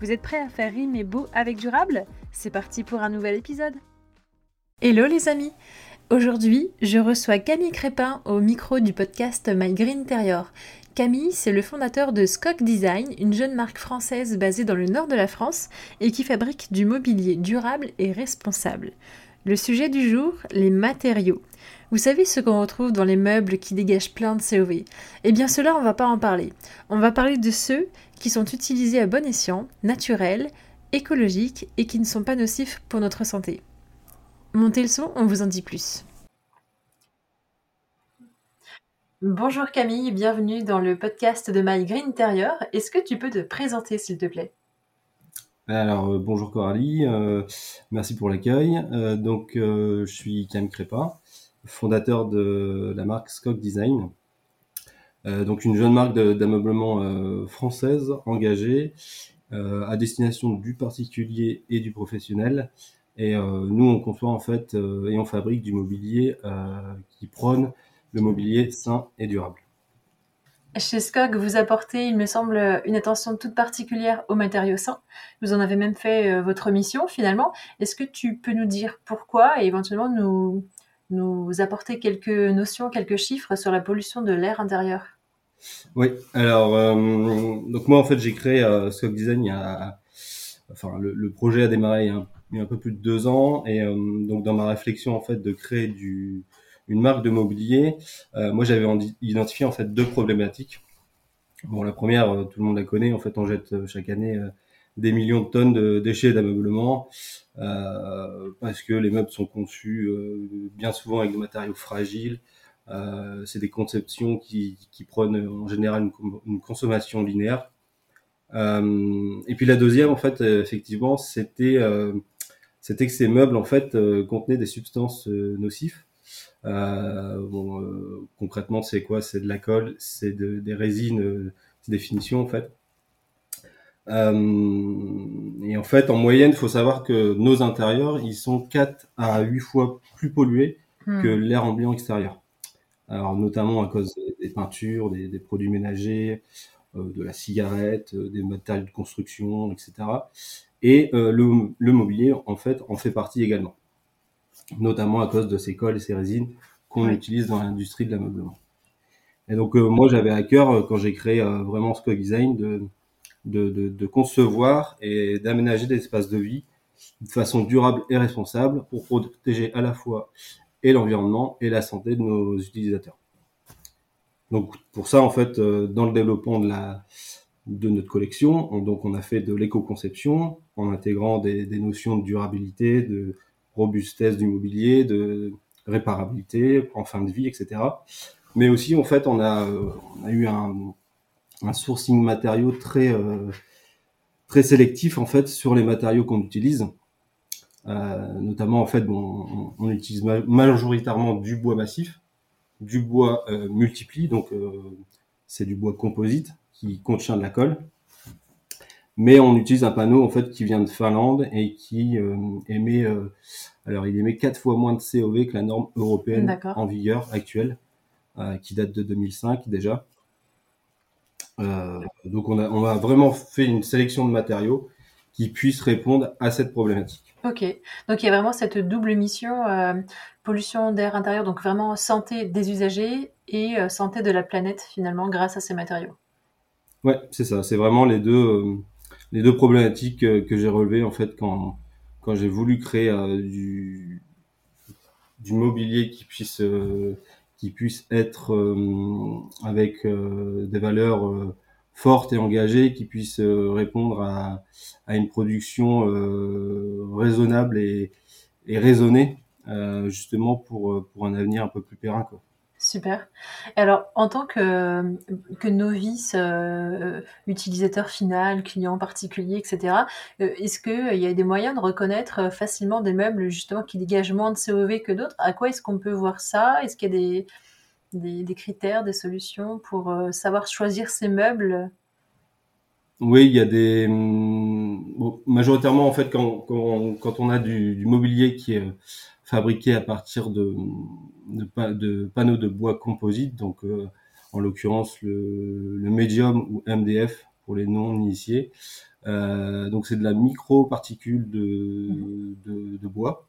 Vous êtes prêts à faire rimer beau avec durable? C'est parti pour un nouvel épisode Hello les amis Aujourd'hui, je reçois Camille Crépin au micro du podcast My Green Interior. Camille, c'est le fondateur de Skok Design, une jeune marque française basée dans le nord de la France et qui fabrique du mobilier durable et responsable. Le sujet du jour, les matériaux. Vous savez ce qu'on retrouve dans les meubles qui dégagent plein de COV Eh bien cela, on va pas en parler. On va parler de ceux qui sont utilisés à bon escient, naturels, écologiques et qui ne sont pas nocifs pour notre santé. Montez le son, on vous en dit plus. Bonjour Camille, bienvenue dans le podcast de My Green Interior. Est-ce que tu peux te présenter s'il te plaît? Alors euh, bonjour Coralie, euh, merci pour l'accueil. Euh, donc je suis Camille Crépin, fondateur de la marque Skok Design. donc une jeune marque d'ameublement française engagée à destination du particulier et du professionnel. Et nous on conçoit en fait et on fabrique du mobilier qui prône le mobilier sain et durable. Chez Skog, vous apportez, il me semble, une attention toute particulière aux matériaux sains. Vous en avez même fait euh, votre mission finalement. Est-ce que tu peux nous dire pourquoi et éventuellement nous, apporter quelques notions, quelques chiffres sur la pollution de l'air intérieur? Oui, alors euh, donc moi en fait j'ai créé euh, Skog Design il y a, enfin le, projet a démarré il y a, un, peu plus de deux ans et donc dans ma réflexion en fait de créer du une marque de mobilier, euh, moi j'avais identifié en fait deux problématiques. Bon, la première, euh, tout le monde la connaît. En fait, on jette euh, chaque année des millions de tonnes de déchets d'ameublement euh, parce que les meubles sont conçus bien souvent avec des matériaux fragiles. Euh, c'est des conceptions qui, qui, prônent en général une, consommation linéaire. Euh, et puis la deuxième, en fait, effectivement, c'était c'était que ces meubles en fait contenaient des substances nocives euh, bon, euh, concrètement, c'est quoi? C'est de la colle, c'est de, des résines, euh, des finitions en fait. et en fait, en moyenne, il faut savoir que nos intérieurs, ils sont 4 à 8 fois plus pollués hmm. que l'air ambiant extérieur. Alors, notamment à cause des peintures, des, des produits ménagers, de la cigarette, des matériaux de construction, etc. Et le, le, mobilier, en fait, en fait partie également notamment à cause de ces colles et ces résines qu'on utilise dans l'industrie de l'ameublement. Et donc euh, moi j'avais à cœur euh, quand j'ai créé euh, vraiment ce design de, de, de, de, concevoir et d'aménager des espaces de vie de façon durable et responsable pour protéger à la fois et l'environnement et la santé de nos utilisateurs. Donc pour ça en fait dans le développement de la de notre collection, on, donc on a fait de l'éco-conception en intégrant des, des notions de durabilité, de robustesse du mobilier, de réparabilité en fin de vie, etc. Mais aussi, en fait, on a, eu un, un sourcing matériaux très, euh, très sélectif, en fait, sur les matériaux qu'on utilise. Euh, notamment, en fait, bon, on, utilise majoritairement du bois massif, du bois euh, multipli, donc euh, c'est du bois composite qui contient de la colle mais on utilise un panneau en fait qui vient de Finlande et qui euh, émet euh, alors il émet quatre fois moins de COV que la norme européenne en vigueur actuelle euh, qui date de 2005 déjà. donc on a, on a vraiment fait une sélection de matériaux qui puissent répondre à cette problématique. Ok, donc il y a vraiment cette double mission, pollution d'air intérieur, donc vraiment santé des usagers et santé de la planète finalement grâce à ces matériaux. Ouais, c'est ça, c'est vraiment les deux, les deux problématiques que, que j'ai relevées en fait quand quand j'ai voulu créer euh, du du mobilier qui puisse euh, qui puisse être euh, avec des valeurs fortes et engagées, qui puisse répondre à, à une production raisonnable et, et raisonnée, justement pour pour un avenir un peu plus périn quoi. Super. Alors, en tant que, novice, euh, utilisateur final, client particulier, etc., euh, est-ce qu'il y a des moyens de reconnaître facilement des meubles justement qui dégagent moins de COV que d'autres? À quoi est-ce qu'on peut voir ça? Est-ce qu'il y a des, critères, des solutions pour savoir choisir ces meubles? Oui, il y a des bon, majoritairement en fait quand, on a du, mobilier qui est fabriqué à partir de, de, de panneaux de bois composite, donc euh, en l'occurrence le, le, medium ou MDF pour les non initiés. Euh, donc c'est de la micro particule de, de, de bois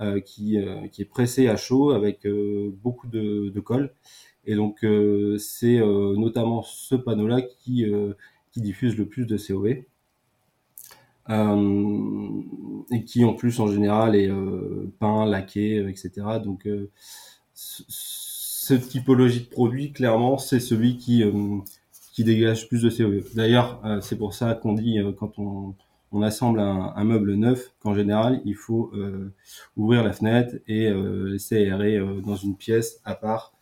euh, qui, euh, qui est pressé à chaud avec euh, beaucoup de, de colle. Et donc c'est notamment ce panneau-là qui qui diffuse le plus de COV. Euh, et qui en plus en général est euh, peint, laqué, euh, etc. Donc cette typologie de produit, clairement, c'est celui qui qui dégage plus de COV. D'ailleurs, c'est pour ça qu'on dit quand on, assemble un, meuble neuf qu'en général, il faut ouvrir la fenêtre et laisser aérer dans une pièce à part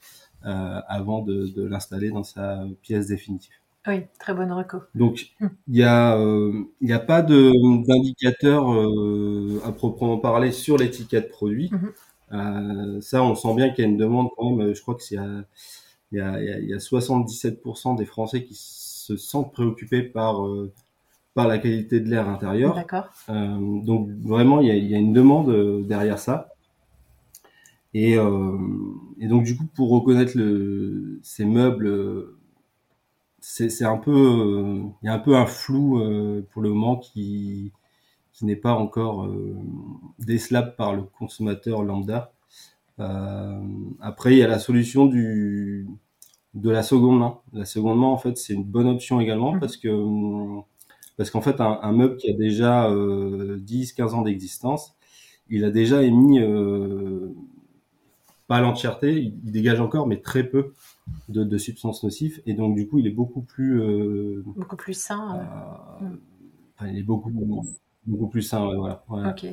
avant de l'installer dans sa pièce définitive. Oui, très bonne reco. Donc, hum. il n'y a, euh, y a pas d'indicateur euh, à proprement parler sur l'étiquette produit. Mmh euh, ça, on sent bien qu'il y a une demande quand même. Je crois que c'est il y a, y, a, 77% des Français qui se sentent préoccupés par par la qualité de l'air intérieur. D'accord. donc vraiment, il y a, y a, une demande derrière ça. Et, et, donc du coup, pour reconnaître le, ces meubles c'est un peu euh, il y a un peu un flou euh, pour le moment qui qui n'est pas encore euh, décelable par le consommateur lambda. Après, il y a la solution du de la seconde main. La seconde main, en fait, c'est une bonne option également mmh. parce que parce qu'en fait, un, un, meuble qui a déjà euh, 10-15 ans d'existence, il a déjà émis euh, pas l'entièreté, il, il, dégage encore, mais très peu de, de, substances nocives. Et donc du coup il est beaucoup plus euh, beaucoup plus sain euh, enfin, il est beaucoup beaucoup plus sain ouais, voilà, ok.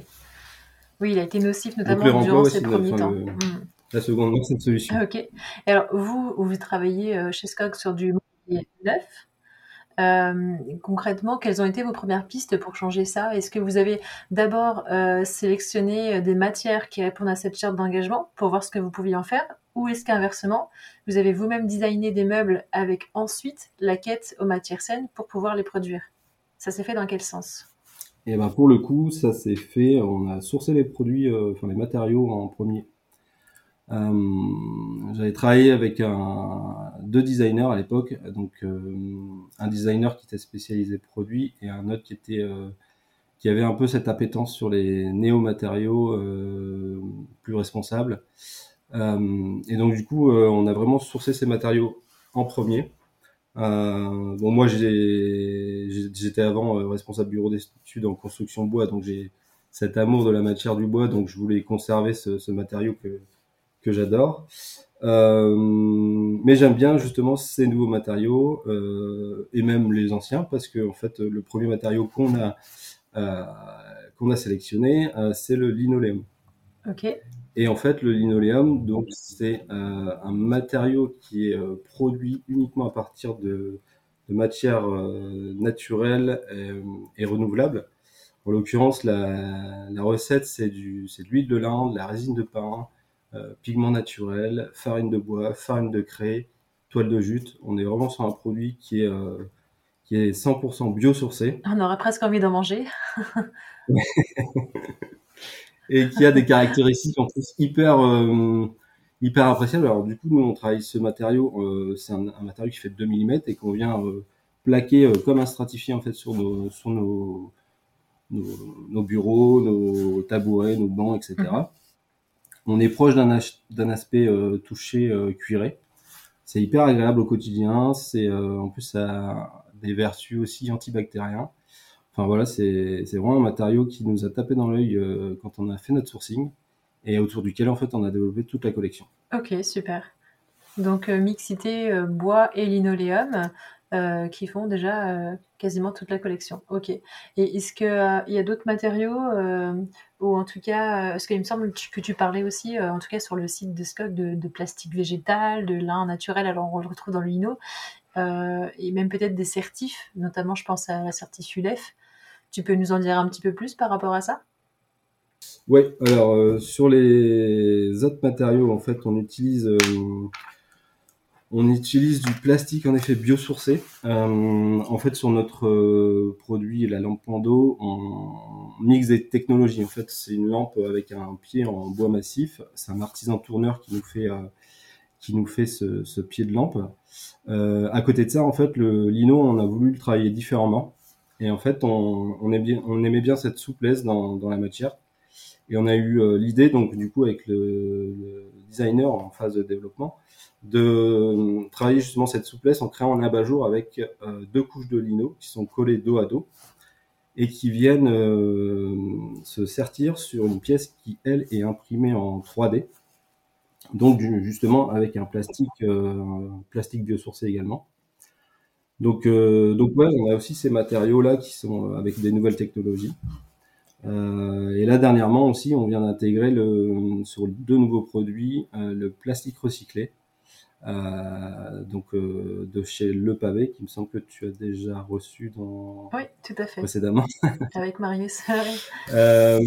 Oui il a été nocif notamment durant ses premiers temps. le, mm. la seconde c'est une solution. Ok. Alors vous vous travaillez euh, chez Skog sur du neuf euh, concrètement, quelles ont été vos premières pistes pour changer ça? Est-ce que vous avez d'abord euh, sélectionné des matières qui répondent à cette charte d'engagement pour voir ce que vous pouviez en faire? Ou est-ce qu'inversement, vous avez vous-même designé des meubles avec ensuite la quête aux matières saines pour pouvoir les produire? Ça s'est fait dans quel sens? Et eh ben pour le coup, ça s'est fait, on a sourcé les produits, euh, enfin les matériaux en premier. Euh, j'avais travaillé avec un, deux designers à l'époque, donc euh, un designer qui était spécialisé produit et un autre qui était euh, qui avait un peu cette appétence sur les néo-matériaux plus responsables. Et donc du coup, on a vraiment sourcé ces matériaux en premier. bon, moi, j'étais avant responsable bureau d'études en construction bois, donc j'ai cet amour de la matière du bois, donc je voulais conserver ce, ce matériau que que j'adore. Euh, mais j'aime bien justement ces nouveaux matériaux euh, et même les anciens parce que en fait le premier matériau qu'on a euh, qu'on a sélectionné c'est le linoléum. Ok. Et en fait le linoléum donc c'est un matériau qui est produit uniquement à partir de, de matières naturelles et, et, renouvelables. En l'occurrence la, la recette c'est du c'est de l'huile de lin, de la résine de pin, pigments naturels, farine de bois, farine de craie, toile de jute. On est vraiment sur un produit qui est, euh, qui est 100% biosourcé. On aurait presque envie d'en manger. et qui a des caractéristiques en plus hyper, euh, hyper appréciables. Alors du coup, nous, on travaille ce matériau, euh, c'est un, un, matériau qui fait 2 mm et qu'on vient euh, plaquer comme un stratifié en fait sur nos, sur nos, nos, nos bureaux, nos tabourets, nos bancs, etc. Mm -hmm on est proche d'un aspect euh, touché euh, cuiré. C'est hyper agréable au quotidien. C'est euh, en plus ça a des vertus aussi antibactériens. Enfin voilà, c'est vraiment un matériau qui nous a tapé dans l'œil quand on a fait notre sourcing et autour duquel en fait on a développé toute la collection. Ok, super. Donc mixité bois et linoléum. Euh, qui font déjà euh, quasiment toute la collection. Ok. Et est-ce qu'il euh, y a d'autres matériaux, ou en tout cas, est-ce qu'il me semble que tu parlais aussi, en tout cas sur le site de Scott, de, plastique végétal, de lin naturel, alors on le retrouve dans le lino, et même peut-être des certifs, notamment je pense à la certif ULEF. Tu peux nous en dire un petit peu plus par rapport à ça? Oui, alors sur les autres matériaux, en fait, on utilise on utilise du plastique en effet biosourcé. Euh, en fait, sur notre euh, produit, la lampe Pando, on mixe des technologies. En fait, c'est une lampe avec un pied en bois massif. C'est un artisan tourneur qui nous fait euh, ce, pied de lampe. à côté de ça, en fait, le lino, on a voulu le travailler différemment. Et en fait, on, aimait bien cette souplesse dans la matière. Et on a eu l'idée, donc du coup, avec le, designer en phase de développement, de euh, travailler justement cette souplesse en créant un abat-jour avec euh, deux couches de lino qui sont collées dos à dos et qui viennent euh, se sertir sur une pièce qui, elle, est imprimée en 3D. Donc, justement, avec un plastique, biosourcé également. Donc, donc ouais, on a aussi ces matériaux-là qui sont avec des nouvelles technologies. Et là, dernièrement aussi, on vient d'intégrer le, sur deux nouveaux produits le plastique recyclé. Euh, donc euh, de chez Le Pavé, qui me semble que tu as déjà reçu dans oui, tout à fait. précédemment. Avec Marius. euh,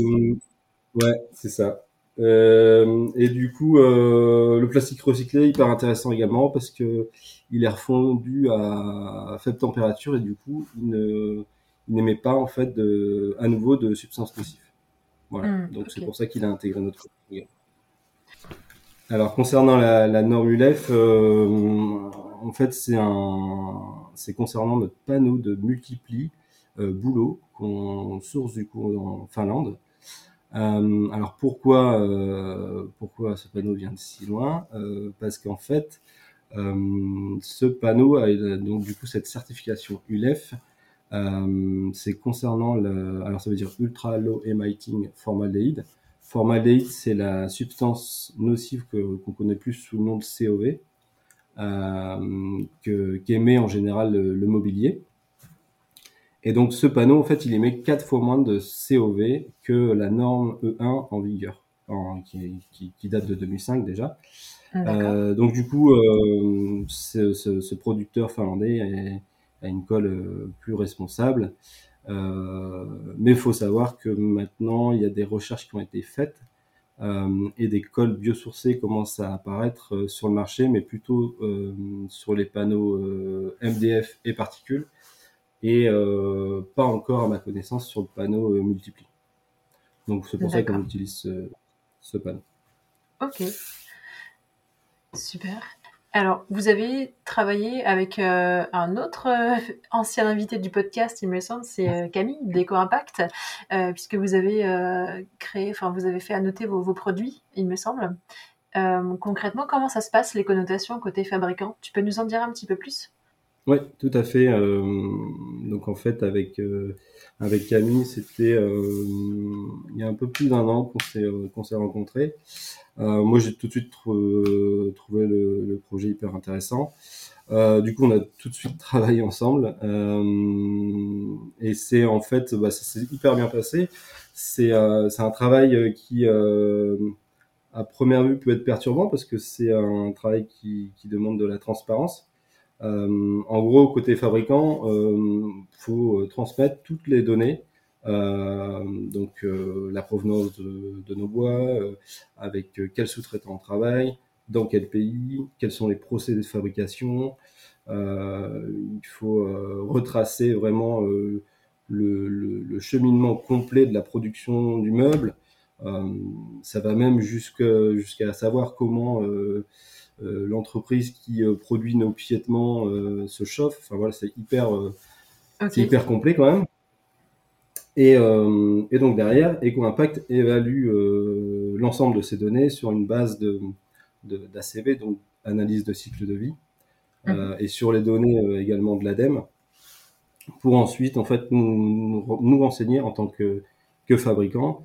ouais, c'est ça. Euh, et du coup, euh, le plastique recyclé hyper intéressant également parce que il est refondu à, faible température et du coup, il ne n'émet pas en fait de, à nouveau de substances nocives. Voilà. Hmm, donc c'est pour ça qu'il a intégré notre produit. Alors concernant la, la norme ULEF, euh, en fait c'est un, c'est concernant notre panneau de multipli euh, boulot qu'on source du coup en Finlande. Euh, alors pourquoi pourquoi ce panneau vient de si loin? Parce qu'en fait ce panneau a donc du coup cette certification ULEF. C'est concernant le, alors ça veut dire ultra low emitting formaldehyde. Formaldehyd, c'est la substance nocive qu'on connaît plus sous le nom de COV, euh, qu'émet en général le, mobilier. Et donc ce panneau, en fait, il émet quatre fois moins de COV que la norme E1 en vigueur, qui, date de 2005 déjà. Euh, donc du coup, euh, ce, producteur finlandais a une colle euh, plus responsable. Euh, mais il faut savoir que maintenant, il y a des recherches qui ont été faites euh, et des cols biosourcés commencent à apparaître sur le marché, mais plutôt sur les panneaux MDF et particules, et pas encore, à ma connaissance, sur le panneau multipli. Donc c'est pour ça qu'on utilise ce, ce panneau. Ok. Super. Alors, vous avez travaillé avec euh, un autre euh, ancien invité du podcast, il me semble, c'est euh, Camille d'Eco Impact, puisque vous avez créé, enfin, vous avez fait annoter vos, vos produits, il me semble. concrètement, comment ça se passe les connotations côté fabricant? Tu peux nous en dire un petit peu plus? Oui, tout à fait. donc en fait, avec avec Camille, c'était il y a un peu plus d'un an qu'on s'est qu'on s'est rencontrés. Euh, moi, j'ai tout de suite trouvé le, projet hyper intéressant. Euh, du coup, on a tout de suite travaillé ensemble euh, et c'est en fait, bah, ça s'est hyper bien passé. C'est euh, un travail qui, euh, à première vue, peut être perturbant parce que c'est un travail qui, qui, demande de la transparence. En gros, côté fabricant, faut transmettre toutes les données euh, donc euh, la provenance de, nos bois, euh, avec quel sous-traitant on travaille, dans quel pays, quels sont les procédés de fabrication. il faut retracer vraiment le, cheminement complet de la production du meuble. ça va même jusqu'à savoir comment l'entreprise qui produit nos piétements se chauffe. Enfin voilà, c'est hyper, c'est hyper complet quand même. Et, euh, et, donc derrière, EcoImpact évalue euh, l'ensemble de ces données sur une base de, d'ACV, donc analyse de cycle de vie, mmh. euh, et sur les données euh, également de l'ADEME, pour ensuite en fait nous, nous renseigner en tant que, que fabricant euh,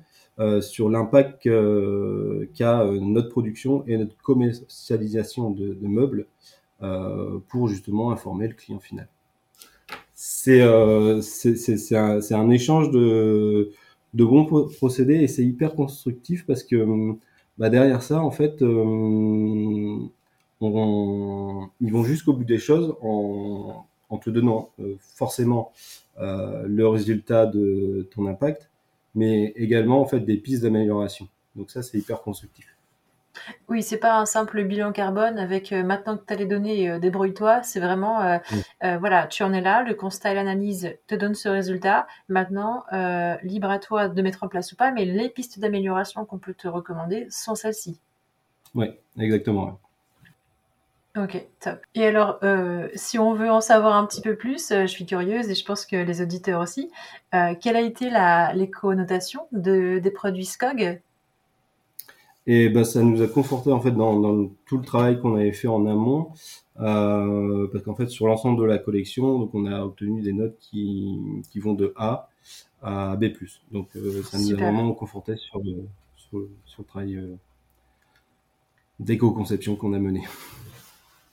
sur l'impact qu'a notre production et notre commercialisation de, de meubles pour justement informer le client final. c'est c'est un, un, échange de, de bons procédés et c'est hyper constructif parce que bah, derrière ça, en fait, on, ils vont jusqu'au bout des choses en, en te donnant forcément le résultat de ton impact, mais également en fait des pistes d'amélioration. Donc ça, c'est hyper constructif. Oui, c'est pas un simple bilan carbone avec euh, maintenant que tu as les données, euh, débrouille-toi. C'est vraiment, euh, voilà, tu en es là, le constat et l'analyse te donnent ce résultat. Maintenant, libre à toi de mettre en place ou pas, mais les pistes d'amélioration qu'on peut te recommander sont celles-ci. Oui, exactement. Ok, top. Et alors, si on veut en savoir un petit peu plus, je suis curieuse et je pense que les auditeurs aussi, quelle a été la, les connotations de, des produits SCOG et bah, ça nous a conforté en fait dans, dans tout le travail qu'on avait fait en amont, euh, parce qu'en fait sur l'ensemble de la collection, donc on a obtenu des notes qui, qui vont de A à B+. Donc euh, ça nous a vraiment conforté sur le, sur, le travail euh, d'éco-conception qu'on a mené.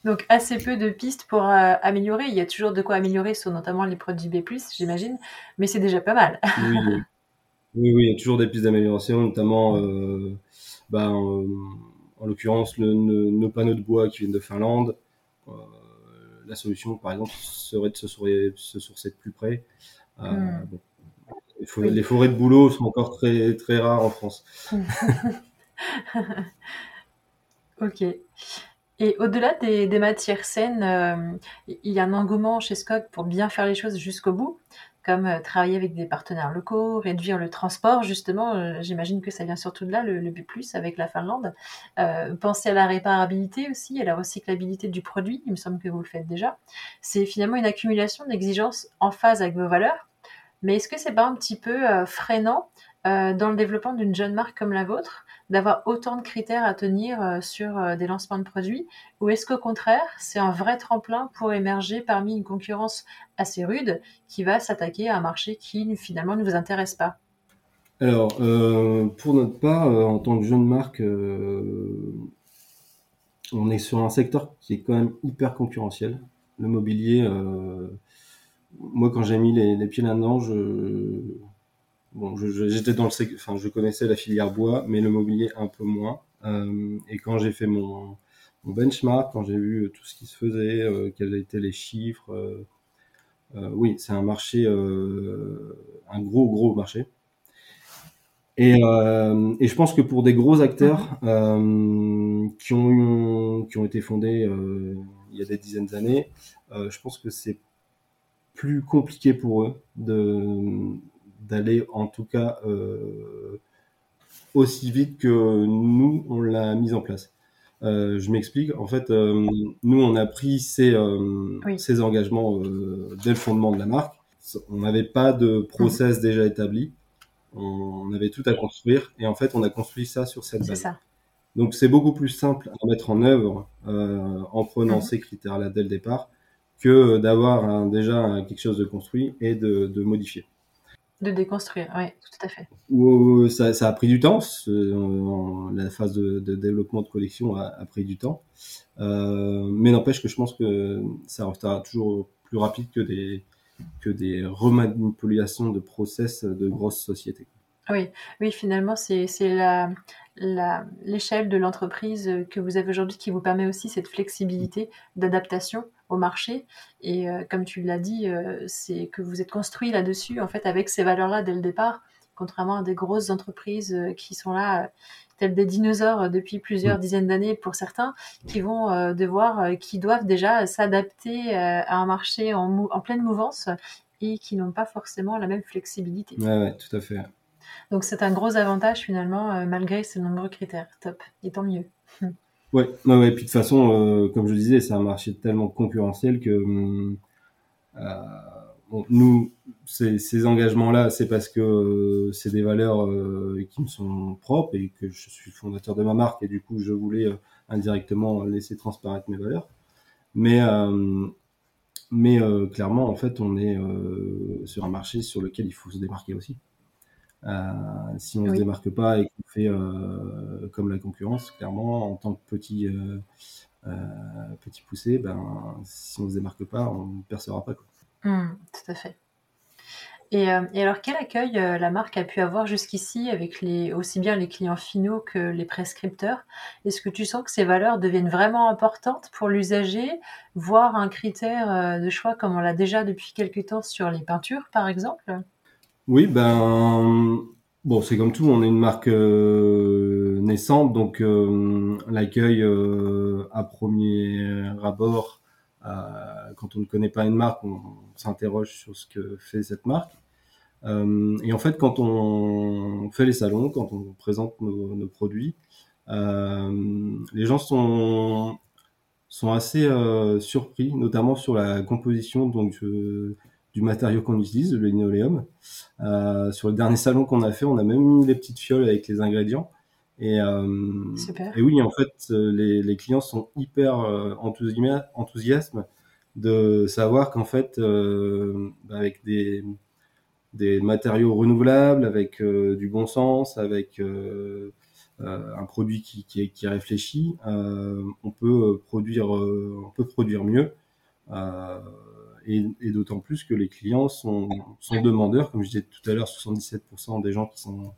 Donc assez peu de pistes pour euh, améliorer. Il y a toujours de quoi améliorer sur notamment les produits B+, j'imagine, mais c'est déjà pas mal. oui, oui, oui, il y a toujours des pistes d'amélioration, notamment euh, bah, en l'occurrence le, nos panneaux de bois qui viennent de Finlande. Euh, la solution, par exemple, serait de se, sourcer de plus près. Euh, hmm. les, forêts, de bouleau sont encore très, très rares en France. ok. Et au-delà des, matières saines, euh, il y a un engouement chez Scott pour bien faire les choses jusqu'au bout comme euh, travailler avec des partenaires locaux, réduire le transport, justement, euh, j'imagine que ça vient surtout de là, le, but plus avec la Finlande. Penser à la réparabilité aussi, à la recyclabilité du produit, il me semble que vous le faites déjà. C'est finalement une accumulation d'exigences en phase avec vos valeurs. Mais est-ce que c'est pas un petit peu freinant dans le développement d'une jeune marque comme la vôtre d'avoir autant de critères à tenir euh, sur euh, des lancements de produits Ou est-ce qu'au contraire, c'est un vrai tremplin pour émerger parmi une concurrence assez rude qui va s'attaquer à un marché qui finalement ne vous intéresse pas? Alors, euh, pour notre part, en tant que jeune marque, on est sur un secteur qui est quand même hyper concurrentiel. Le mobilier, moi quand j'ai mis les, les pieds là-dedans, je bon, j'étais dans le, enfin, je connaissais la filière bois, mais le mobilier un peu moins. Euh, et quand j'ai fait mon, mon, benchmark, quand j'ai vu tout ce qui se faisait, euh, quels étaient les chiffres, euh, euh oui, c'est un marché, euh, un gros gros marché. Et, euh, et, je pense que pour des gros acteurs qui ont qui ont été fondés il y a des dizaines d'années, je pense que c'est plus compliqué pour eux de d'aller en tout cas euh, aussi vite que nous, on l'a mise en place. Euh, je m'explique. En fait, euh, nous, on a pris ces, ces engagements dès le fondement de la marque. On n'avait pas de process mmh. déjà établi. On avait tout à construire. Et en fait, on a construit ça sur cette base. Ça. Donc, c'est beaucoup plus simple à mettre en œuvre en prenant mmh. ces critères-là dès le départ que d'avoir déjà quelque chose de construit et de, de modifier. De déconstruire, oui, tout à fait. ça, ça, a pris du temps. la phase de, développement de collection a, pris du temps. Euh, mais n'empêche que je pense que ça restera toujours plus rapide que des, que des remanipulations de process de grosses sociétés. Oui, oui, finalement, c'est la, l'échelle de l'entreprise que vous avez aujourd'hui qui vous permet aussi cette flexibilité d'adaptation au marché. Et euh, comme tu l'as dit, euh, c'est que vous êtes construit là-dessus, en fait, avec ces valeurs-là dès le départ, contrairement à des grosses entreprises euh, qui sont là, telles des dinosaures depuis plusieurs dizaines d'années pour certains, qui vont devoir, qui doivent déjà s'adapter à un marché en, en, pleine mouvance et qui n'ont pas forcément la même flexibilité. Ouais, ouais tout à fait. Donc c'est un gros avantage finalement, malgré ces nombreux critères. Top, et tant mieux. Ouais, ouais, ouais. Puis de toute façon, euh, comme je disais, c'est un marché tellement concurrentiel que hum, euh, nous, ces, engagements-là, c'est parce que euh, c'est des valeurs euh, qui me sont propres et que je suis fondateur de ma marque et du coup, je voulais indirectement laisser transparaître mes valeurs. Mais mais clairement, en fait, on est sur un marché sur lequel il faut se démarquer aussi. Euh, si on ne se démarque pas et qu'on fait euh, comme la concurrence, clairement, en tant que petit, euh, petit poussé, ben, si on ne se démarque pas, on ne percera pas. Quoi. Mmh, tout à fait. Et, et, alors, quel accueil euh, la marque a pu avoir jusqu'ici avec les, aussi bien les clients finaux que les prescripteurs? Est-ce que tu sens que ces valeurs deviennent vraiment importantes pour l'usager, voire un critère euh, de choix comme on l'a déjà depuis quelques temps sur les peintures, par exemple? Oui, ben, bon, c'est comme tout, on est une marque naissante, donc l'accueil à premier abord, quand on ne connaît pas une marque, on s'interroge sur ce que fait cette marque. Euh, et en fait, quand on fait les salons, quand on présente nos, produits, euh, les gens sont sont assez euh, surpris, notamment sur la composition donc euh, du matériau qu'on utilise, le linoléum. Euh, sur le dernier salon qu'on a fait, on a même mis des petites fioles avec les ingrédients. Et, et oui, en fait, les, les clients sont hyper enthousiastes de savoir qu'en fait, avec des des matériaux renouvelables, avec euh, du bon sens, avec euh, euh, un produit qui, qui, qui est réfléchi, on peut produire, on peut produire mieux. Et, d'autant plus que les clients sont, demandeurs, comme je disais tout à l'heure, 77% des gens qui sont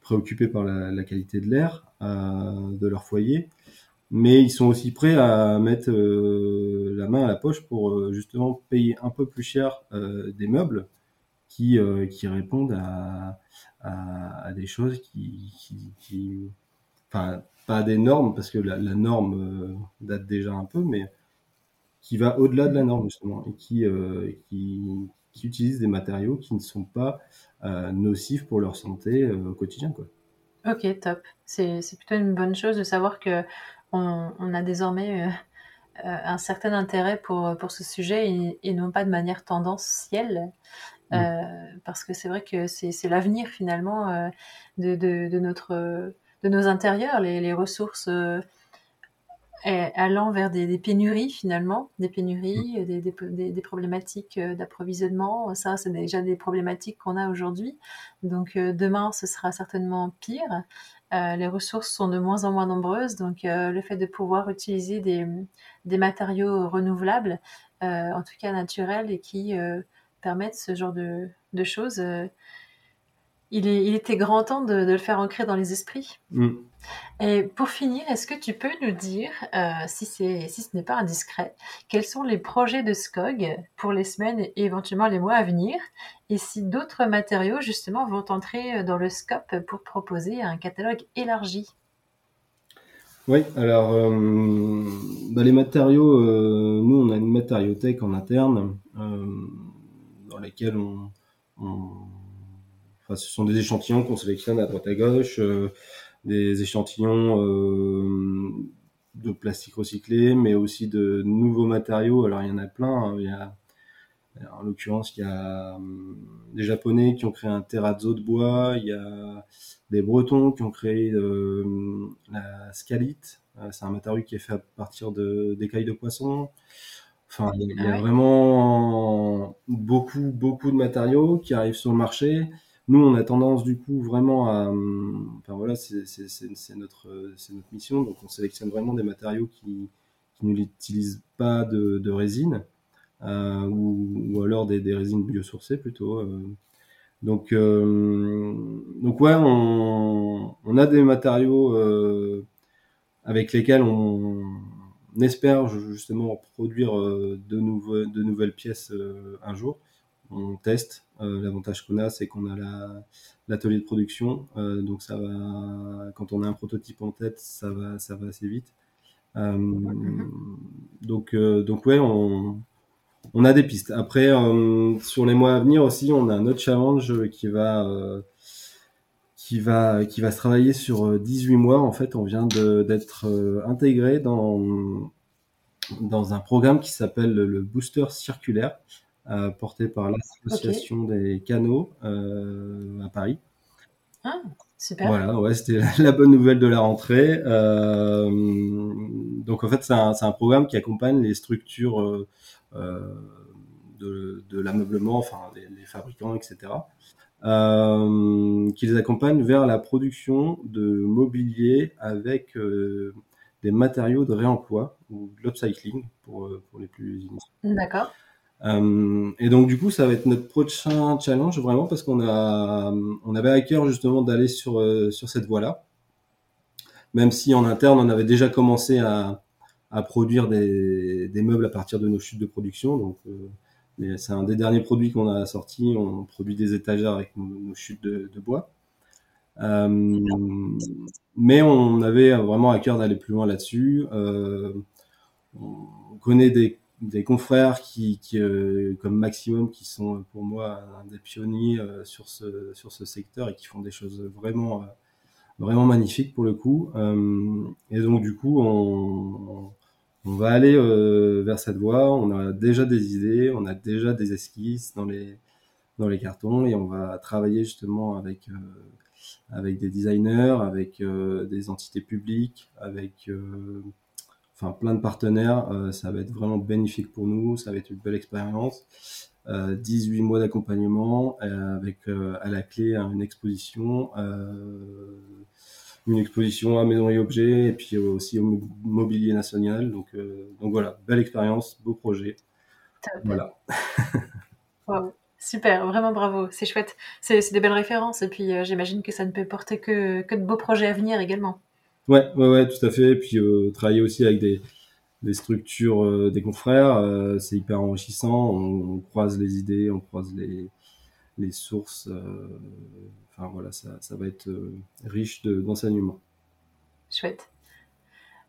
préoccupés par la, qualité de l'air de leur foyer, mais ils sont aussi prêts à mettre la main à la poche pour justement payer un peu plus cher des meubles qui, euh, répondent à, à, des choses qui, enfin, pas des normes, parce que la, la norme euh, date déjà un peu, mais qui va au-delà de la norme, justement, et qui, euh, qui, qui utilise des matériaux qui ne sont pas nocifs pour leur santé au quotidien, quoi. Ok, top. C'est plutôt une bonne chose de savoir que on, on a désormais un certain intérêt pour, pour ce sujet et, et, non pas de manière tendancielle. Euh, parce que c'est vrai que c'est l'avenir finalement euh, de, de, de, notre, de nos intérieurs, les, les ressources euh, allant vers des, des, pénuries finalement, des pénuries, mm. des, des, des problématiques d'approvisionnement. Ça, c'est déjà des problématiques qu'on a aujourd'hui. Donc demain, ce sera certainement pire. Euh, les ressources sont de moins en moins nombreuses, donc euh, le fait de pouvoir utiliser des, des matériaux renouvelables, euh, en tout cas naturels, et qui permettre ce genre de, de choses. Il, est, il, était grand temps de, de, le faire ancrer dans les esprits. Mm. Et pour finir, est-ce que tu peux nous dire, euh, si, si ce n'est pas indiscret, quels sont les projets de SCOG pour les semaines et éventuellement les mois à venir Et si d'autres matériaux, justement, vont entrer dans le scope pour proposer un catalogue élargi? Oui, alors euh, bah les matériaux, euh, nous on a une matériothèque en interne. Dans lesquels on, Enfin, ce sont des échantillons qu'on sélectionne à droite à gauche, euh, des échantillons euh, de plastique recyclé, mais aussi de nouveaux matériaux. Alors il y en a plein. Hein. Il y a, en l'occurrence, il y a hum, des Japonais qui ont créé un terrazzo de bois. Il y a des Bretons qui ont créé euh, la scalite. C'est un matériau qui est fait à partir de d'écailles de poisson. Enfin, il y a ah vraiment beaucoup, beaucoup de matériaux qui arrivent sur le marché. Nous, on a tendance du coup vraiment à, enfin voilà, c'est notre, notre mission. Donc, on sélectionne vraiment des matériaux qui, qui n'utilisent pas de, résine euh, ou, alors des, résines biosourcées plutôt. Euh. Donc, euh, donc ouais, on, a des matériaux euh, avec lesquels on espère justement produire de, de nouvelles pièces un jour. On teste. Euh, l'avantage qu'on a, c'est qu'on a l'atelier de production, donc ça va. Quand on a un prototype en tête, ça va, ça va assez vite. donc, donc ouais, on, a des pistes. Après, sur les mois à venir aussi, on a un autre challenge qui va qui va qui va se travailler sur 18 euh, mois. En fait, on vient d'être euh, intégré dans un programme qui s'appelle le Booster Circulaire, euh, porté par l'association des canaux euh, à Paris. Ah, super. Voilà, ouais, c'était la, bonne nouvelle de la rentrée. Euh, donc en fait, c'est un, un, programme qui accompagne les structures de, de l'ameublement, enfin les, les, fabricants, etc euh, qui les accompagne vers la production de mobilier avec euh, des matériaux de réemploi ou de l'upcycling pour, euh, pour les plus D'accord. Et donc du coup, ça va être notre prochain challenge vraiment parce qu'on a, on avait à cœur justement d'aller sur sur cette voie-là, même si en interne on avait déjà commencé à, à produire des, des meubles à partir de nos chutes de production. Donc c'est un des derniers produits qu'on a sorti. On produit des étagères avec nos, chutes de, bois. Euh, mais on avait vraiment à cœur d'aller plus loin là-dessus. Euh, on connaît des, confrères qui, euh, comme Maximum, qui sont pour moi des pionniers sur ce sur ce secteur et qui font des choses vraiment vraiment magnifiques pour le coup. et donc du coup, on on va aller euh, vers cette voie. On a déjà des idées, on a déjà des esquisses dans les dans les cartons et on va travailler justement avec euh, avec des designers, avec euh, des entités publiques, avec enfin plein de partenaires. ça va être vraiment bénéfique pour nous. Ça va être une belle expérience. 18 mois d'accompagnement avec à la clé une exposition une exposition à Maison et Objets et puis aussi au Mobilier National. Donc, euh, donc voilà, belle expérience, beau projet. Voilà. Super, vraiment bravo, c'est chouette. C'est des belles références et puis euh, j'imagine que ça ne peut porter que, que, de beaux projets à venir également. Ouais, ouais, ouais, tout à fait. Et puis euh, travailler aussi avec des, structures, des confrères, c'est hyper enrichissant. On, croise les idées, on croise les, sources enfin voilà, ça, va être euh, riche d'enseignements. Chouette.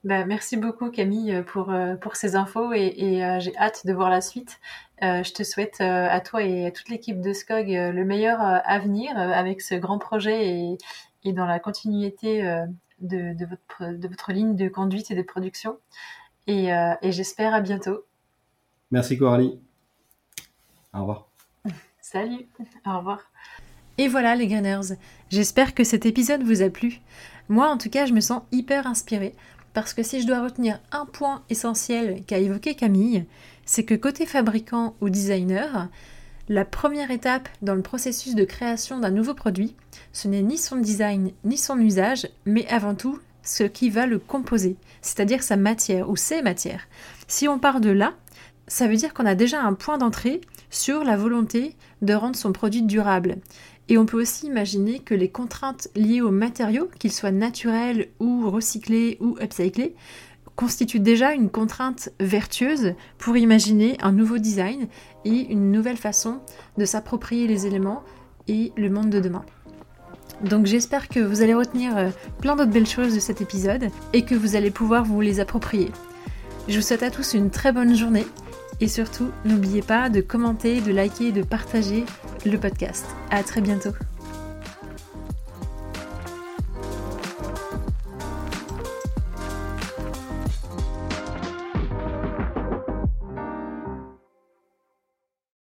Bah, merci beaucoup Camille pour, euh, pour ces infos et, euh, j'ai hâte de voir la suite. je te souhaite à toi et à toute l'équipe de SCOG le meilleur à venir avec ce grand projet et, et dans la continuité de, de, votre, de votre ligne de conduite et de production. Et, et j'espère à bientôt. Merci Coralie. Au revoir. Salut. Au revoir. Et voilà les Greeners, j'espère que cet épisode vous a plu. Moi en tout cas je me sens hyper inspirée parce que si je dois retenir un point essentiel qu'a évoqué Camille, c'est que côté fabricant ou designer, la première étape dans le processus de création d'un nouveau produit, ce n'est ni son design ni son usage, mais avant tout ce qui va le composer, c'est-à-dire sa matière ou ses matières. Si on part de là, ça veut dire qu'on a déjà un point d'entrée sur la volonté de rendre son produit durable. Et on peut aussi imaginer que les contraintes liées aux matériaux, qu'ils soient naturels ou recyclés ou upcyclés, constituent déjà une contrainte vertueuse pour imaginer un nouveau design et une nouvelle façon de s'approprier les éléments et le monde de demain. Donc j'espère que vous allez retenir euh, plein d'autres belles choses de cet épisode et que vous allez pouvoir vous les approprier. Je vous souhaite à tous une très bonne journée et surtout, n'oubliez pas de commenter, de liker et de partager le podcast. À très bientôt.